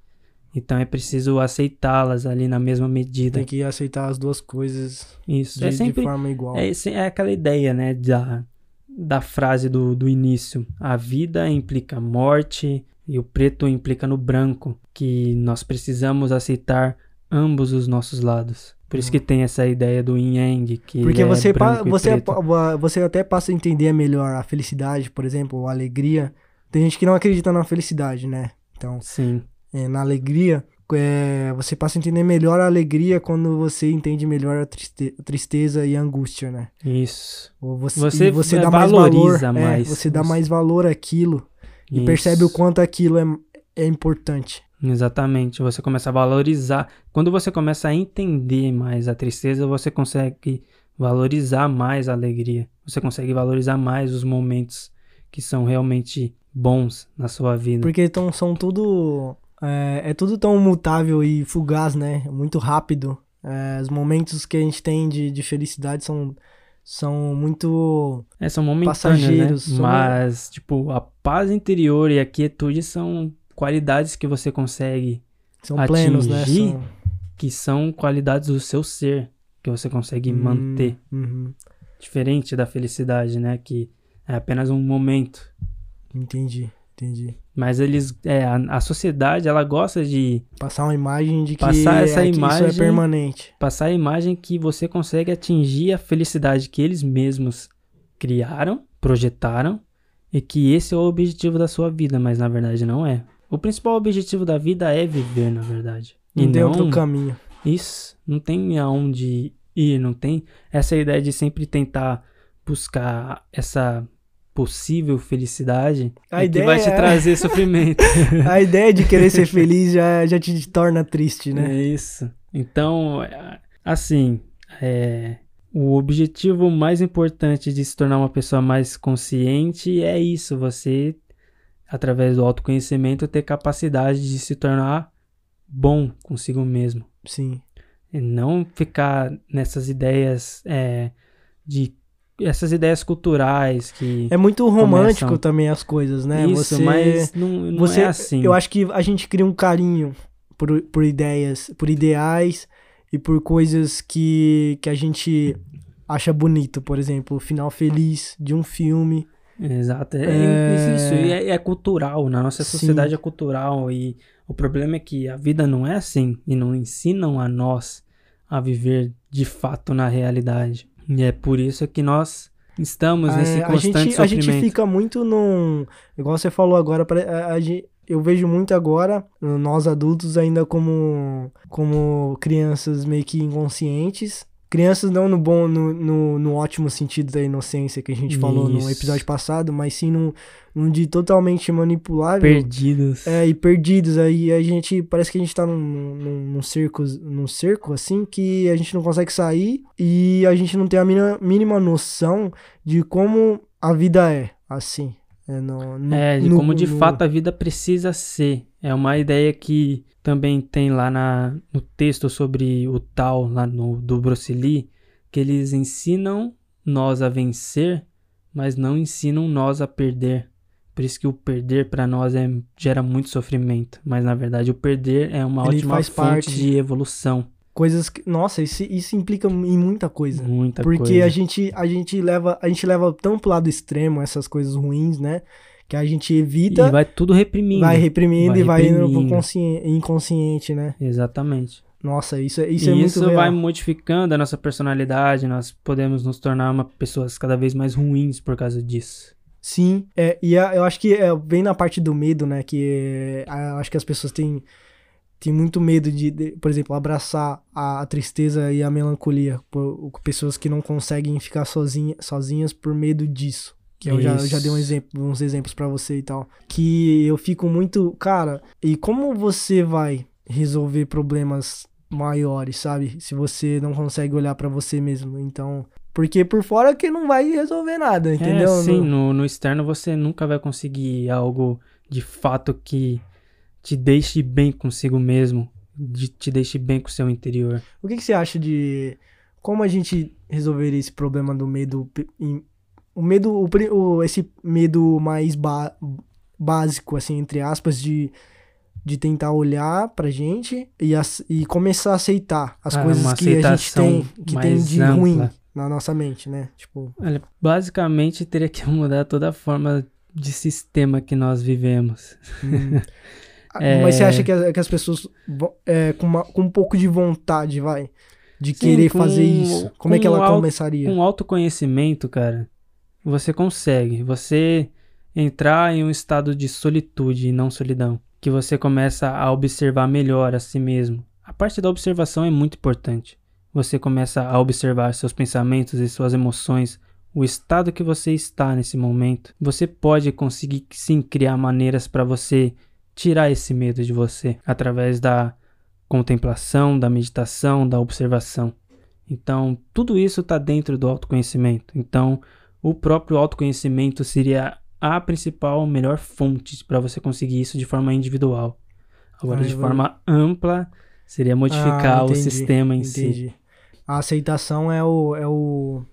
Então é preciso aceitá-las ali na mesma medida. Tem que aceitar as duas coisas Isso. de, é de sempre forma igual. é, é aquela ideia, né, da, da frase do, do início. A vida implica morte e o preto implica no branco, que nós precisamos aceitar ambos os nossos lados. Por isso que tem essa ideia do yin yang, que Porque é você, e você, você até passa a entender melhor a felicidade, por exemplo, ou a alegria. Tem gente que não acredita na felicidade, né? Então, Sim, é, na alegria, é, você passa a entender melhor a alegria quando você entende melhor a triste- tristeza e a angústia, né? isso. Ou você, Você, e você é, dá mais valor, valoriza é, mais. você dá mais valor àquilo e Isso. percebe o quanto aquilo é, é importante. Exatamente, você começa a valorizar. Quando você começa a entender mais a tristeza, você consegue valorizar mais a alegria. Você consegue valorizar mais os momentos que são realmente bons na sua vida. Porque então são tudo. É, é tudo tão mutável e fugaz, né? Muito rápido. É, os momentos que a gente tem de, de felicidade são, são muito. É, são momentâneos, passageiros, né? são- Mas, tipo, a paz interior e a quietude são qualidades que você consegue, São plenos, né? Atingir São, que são qualidades do seu ser, que você consegue Hum, manter. uhum, Diferente da felicidade, né? Que é apenas um momento. entendi, entendi. Mas eles, é, a, a sociedade, ela gosta de Passar uma imagem de que, Passar essa é, que isso imagem- é permanente. passar a imagem que você consegue atingir a felicidade que eles mesmos criaram, projetaram, e que esse é o objetivo da sua vida, mas na verdade não é. O principal objetivo da vida é viver, na verdade. Não e tem não outro caminho. isso, não tem aonde ir, não tem essa ideia de sempre tentar buscar essa possível felicidade A é ideia que vai te é- trazer sofrimento. <laughs> A ideia de querer ser feliz já, já te torna triste, né? É isso. Então, assim, é, o objetivo mais importante de se tornar uma pessoa mais consciente é isso, você, através do autoconhecimento, ter capacidade de se tornar bom consigo mesmo. Sim. E não ficar nessas ideias é, de essas ideias culturais que É muito romântico Começam. também as coisas, né? isso, você, mas não, não você, é assim. Eu acho que a gente cria um carinho por, por ideias, por ideais e por coisas que, que a gente acha bonito. Por exemplo, o final feliz de um filme. Exato, é, É. isso, e é, é cultural, na nossa Sim. sociedade é cultural e o problema é que a vida não é assim e não ensinam a nós a viver de fato na realidade. E é por isso que nós estamos nesse É, a, constante gente, a sofrimento. gente fica muito num. Igual você falou agora, pare- a- a eu vejo muito agora, nós adultos, ainda como, como crianças meio que inconscientes. Crianças não no bom, no, no, no ótimo sentido da inocência que a gente falou no Isso. episódio passado, mas sim num, num de totalmente manipulável. perdidos. É, e perdidos. Aí a gente. Parece que a gente tá num, num, num cerco, num cerco, assim, que a gente não consegue sair e a gente não tem a mínima, mínima noção de como a vida é, assim. É, no, no- É, de no- como de no- fato a vida precisa ser. É uma ideia que também tem lá na, no texto sobre o tal, lá no, do Bruce Lee, que eles ensinam nós a vencer, mas não ensinam nós a perder. Por isso que o perder para nós é, gera muito sofrimento. Mas na verdade o perder é uma Ele ótima faz fonte parte. de evolução. Coisas que. Nossa, isso, isso implica em muita coisa. Muita Porque coisa. a gente, a gente leva. A gente leva tão pro lado extremo essas coisas ruins, né? Que a gente evita, E vai tudo reprimindo. vai reprimindo vai e vai indo pro reprimindo. conscien- inconsciente, né? Exatamente. Nossa, isso, é- isso e é muito isso real. vai modificando a nossa personalidade, nós podemos nos tornar uma pessoas cada vez mais ruins por causa disso. Sim, é, e a- eu acho que é, vem na parte do medo, né? Que é, a- acho que as pessoas têm, têm muito medo de, de, por exemplo, abraçar a, a tristeza e a melancolia. Por, pessoas que não conseguem ficar sozinha, sozinhas por medo disso. Que eu já, eu já dei um exemplo, uns exemplos pra você e tal. Que eu fico muito. Cara, e como você vai resolver problemas maiores, sabe? Se você não consegue olhar pra você mesmo. Então. Porque por fora que não vai resolver nada, entendeu? É, sim, Não- no, no externo você nunca vai conseguir algo de fato que te deixe bem consigo mesmo, de, te deixe bem com o seu interior. O que, que você acha de como a gente resolveria esse problema do medo? O medo, o, o- esse medo mais ba- básico, assim, entre aspas, de, de tentar olhar pra gente e, ace- e começar a aceitar as Ah, coisas que a gente tem, que tem de ruim ampla. na nossa mente, né? Tipo, Olha, basicamente teria que mudar toda a forma de sistema que nós vivemos. hum. É. <laughs> mas você acha que, as- que as pessoas é, com, uma- com um pouco de vontade, vai, de Sim, querer com- fazer isso, como é que com ela começaria? Com autoconhecimento, cara, você consegue. Você entrar em um estado de solitude e não solidão. Que você começa a observar melhor a si mesmo. A parte da observação é muito importante. Você começa a observar seus pensamentos e suas emoções, o estado que você está nesse momento. Você pode conseguir sim criar maneiras para você tirar esse medo de você através da contemplação, da meditação, da observação. Então, tudo isso está dentro do autoconhecimento. Então, o próprio autoconhecimento seria a principal, melhor fonte para você conseguir isso de forma individual. Agora, Ah, de forma ampla, seria modificar Ah, o entendi, sistema em si. Entendi. A aceitação é o, é o.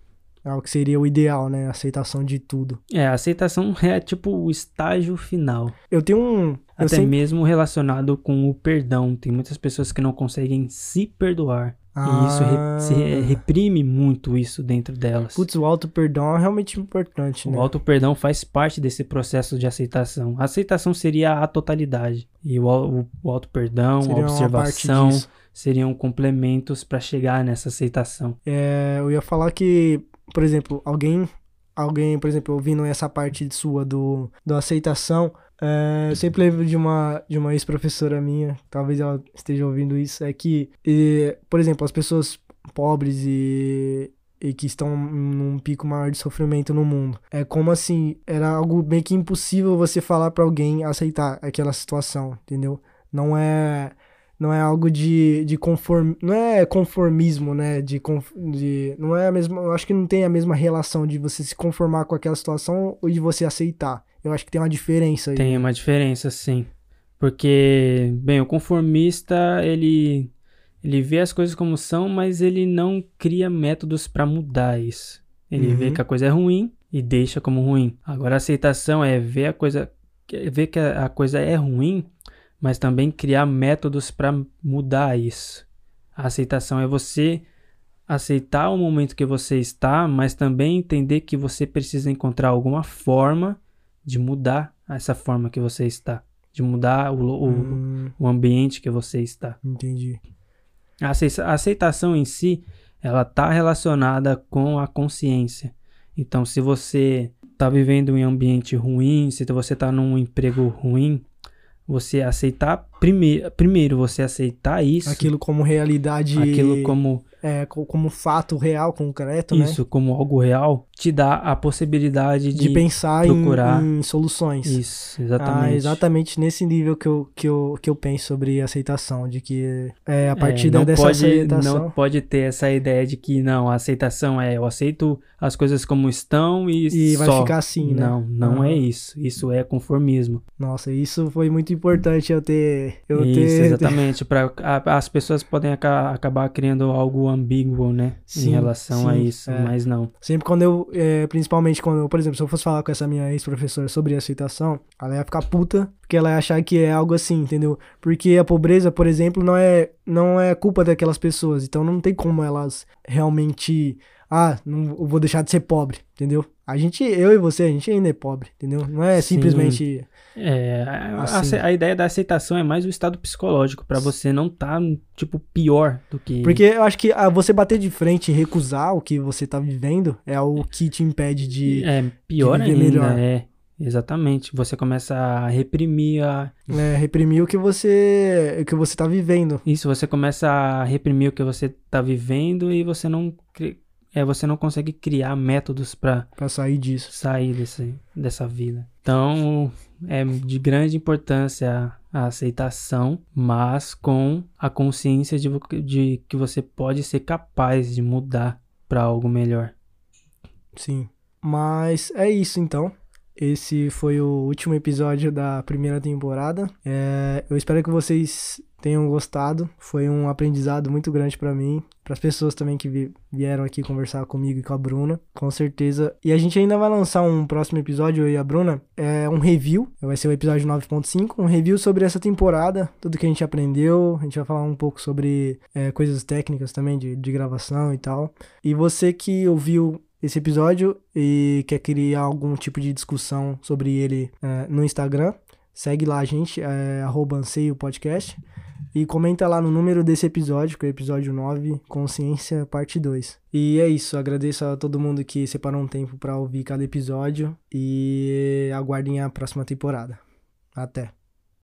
É o que seria o ideal, né? A aceitação de tudo. É, a aceitação <laughs> é tipo o estágio final. Eu tenho um. Eu Até sempre, mesmo relacionado com o perdão. Tem muitas pessoas que não conseguem se perdoar. E isso re- se Ah. reprime muito isso dentro delas. Putz, o auto-perdão é realmente importante, né? O auto-perdão faz parte desse processo de aceitação. A aceitação seria a totalidade. E o, o, o auto-perdão, a observação seriam complementos para chegar nessa aceitação. É, eu ia falar que, por exemplo, alguém, alguém, por exemplo, ouvindo essa parte sua do, do aceitação, É, eu sempre lembro de uma, de uma ex-professora minha, talvez ela esteja ouvindo isso, é que, e, por exemplo, as pessoas pobres e, e que estão num pico maior de sofrimento no mundo. É como assim, era algo meio que impossível você falar para alguém aceitar aquela situação, entendeu? Não é não é algo de, de conform, não é conformismo, né? De, de não é a mesma, eu acho que não tem a mesma relação de você se conformar com aquela situação ou de você aceitar. Eu acho que tem uma diferença aí. Tem uma diferença, sim. Porque, bem, o conformista, ele ele vê as coisas como são, mas ele não cria métodos para mudar isso. Ele uhum. vê que a coisa é ruim e deixa como ruim. Agora a aceitação é ver a coisa ver que a coisa é ruim mas também criar métodos para mudar isso. A aceitação é você aceitar o momento que você está, mas também entender que você precisa encontrar alguma forma de mudar essa forma que você está, de mudar o, o, hum. o ambiente que você está. Entendi. A aceitação em si, ela está relacionada com a consciência. Então, se você está vivendo em um ambiente ruim, se você está num emprego ruim, você aceitar primeiro, primeiro você aceitar isso. Aquilo como realidade. Aquilo como é, como fato real, concreto, Isso, né? como algo real, te dá a possibilidade de, de pensar procurar em, em, soluções. Isso, exatamente. Ah, exatamente nesse nível que eu, que, eu, que eu penso sobre aceitação, de que é, a partir é, dessa pode, aceitação... Não pode ter essa ideia de que, não, a aceitação é eu aceito as coisas como estão e, e só. vai ficar assim, né? Não, não é isso. Isso é conformismo. Nossa, isso foi muito importante eu ter... Eu isso, ter, exatamente. Pra, a, as pessoas podem aca acabar criando algo ambíguo, né? Sim, em relação sim, a isso, é. mas não. Sempre quando eu, é, principalmente quando eu, por exemplo, se eu fosse falar com essa minha ex-professora sobre aceitação, ela ia ficar puta, porque ela ia achar que é algo assim, entendeu? Porque a pobreza, por exemplo, não é, não é culpa daquelas pessoas, então não tem como elas realmente ah, não vou deixar de ser pobre, entendeu? A gente, eu e você, a gente ainda é pobre, entendeu? Não é Sim. É, assim. a, a, ideia da aceitação é mais o estado psicológico, para você não tá, tipo, pior do que. Porque eu acho que ah, você bater de frente e recusar o que você tá vivendo é o que te impede de. É, pior de ainda, melhor. é. Exatamente. Você começa a reprimir a. É, reprimir o que você. o que você tá vivendo. Isso, você começa a reprimir o que você tá vivendo e você não é você não consegue criar métodos para sair disso, sair desse, dessa vida. Então é de grande importância a, aceitação, mas com a consciência de, de que você pode ser capaz de mudar para algo melhor. Sim, mas é isso então. Esse foi o último episódio da primeira temporada. É, eu espero que vocês tenham gostado. Foi um aprendizado muito grande para mim, para as pessoas também que vieram aqui conversar comigo e com a Bruna, com certeza. E a gente ainda vai lançar um próximo episódio, eu e a Bruna, é um review, vai ser o episódio 9.5, um review sobre essa temporada, tudo que a gente aprendeu. A gente vai falar um pouco sobre é, coisas técnicas também de, de gravação e tal. E você que ouviu esse episódio e quer criar algum tipo de discussão sobre ele é, no Instagram, segue lá a gente, é, anseio podcast, e comenta lá no número desse episódio, que é o episódio 9, Consciência, parte 2. E é isso, agradeço a todo mundo que separou um tempo para ouvir cada episódio e aguardem a próxima temporada. Até!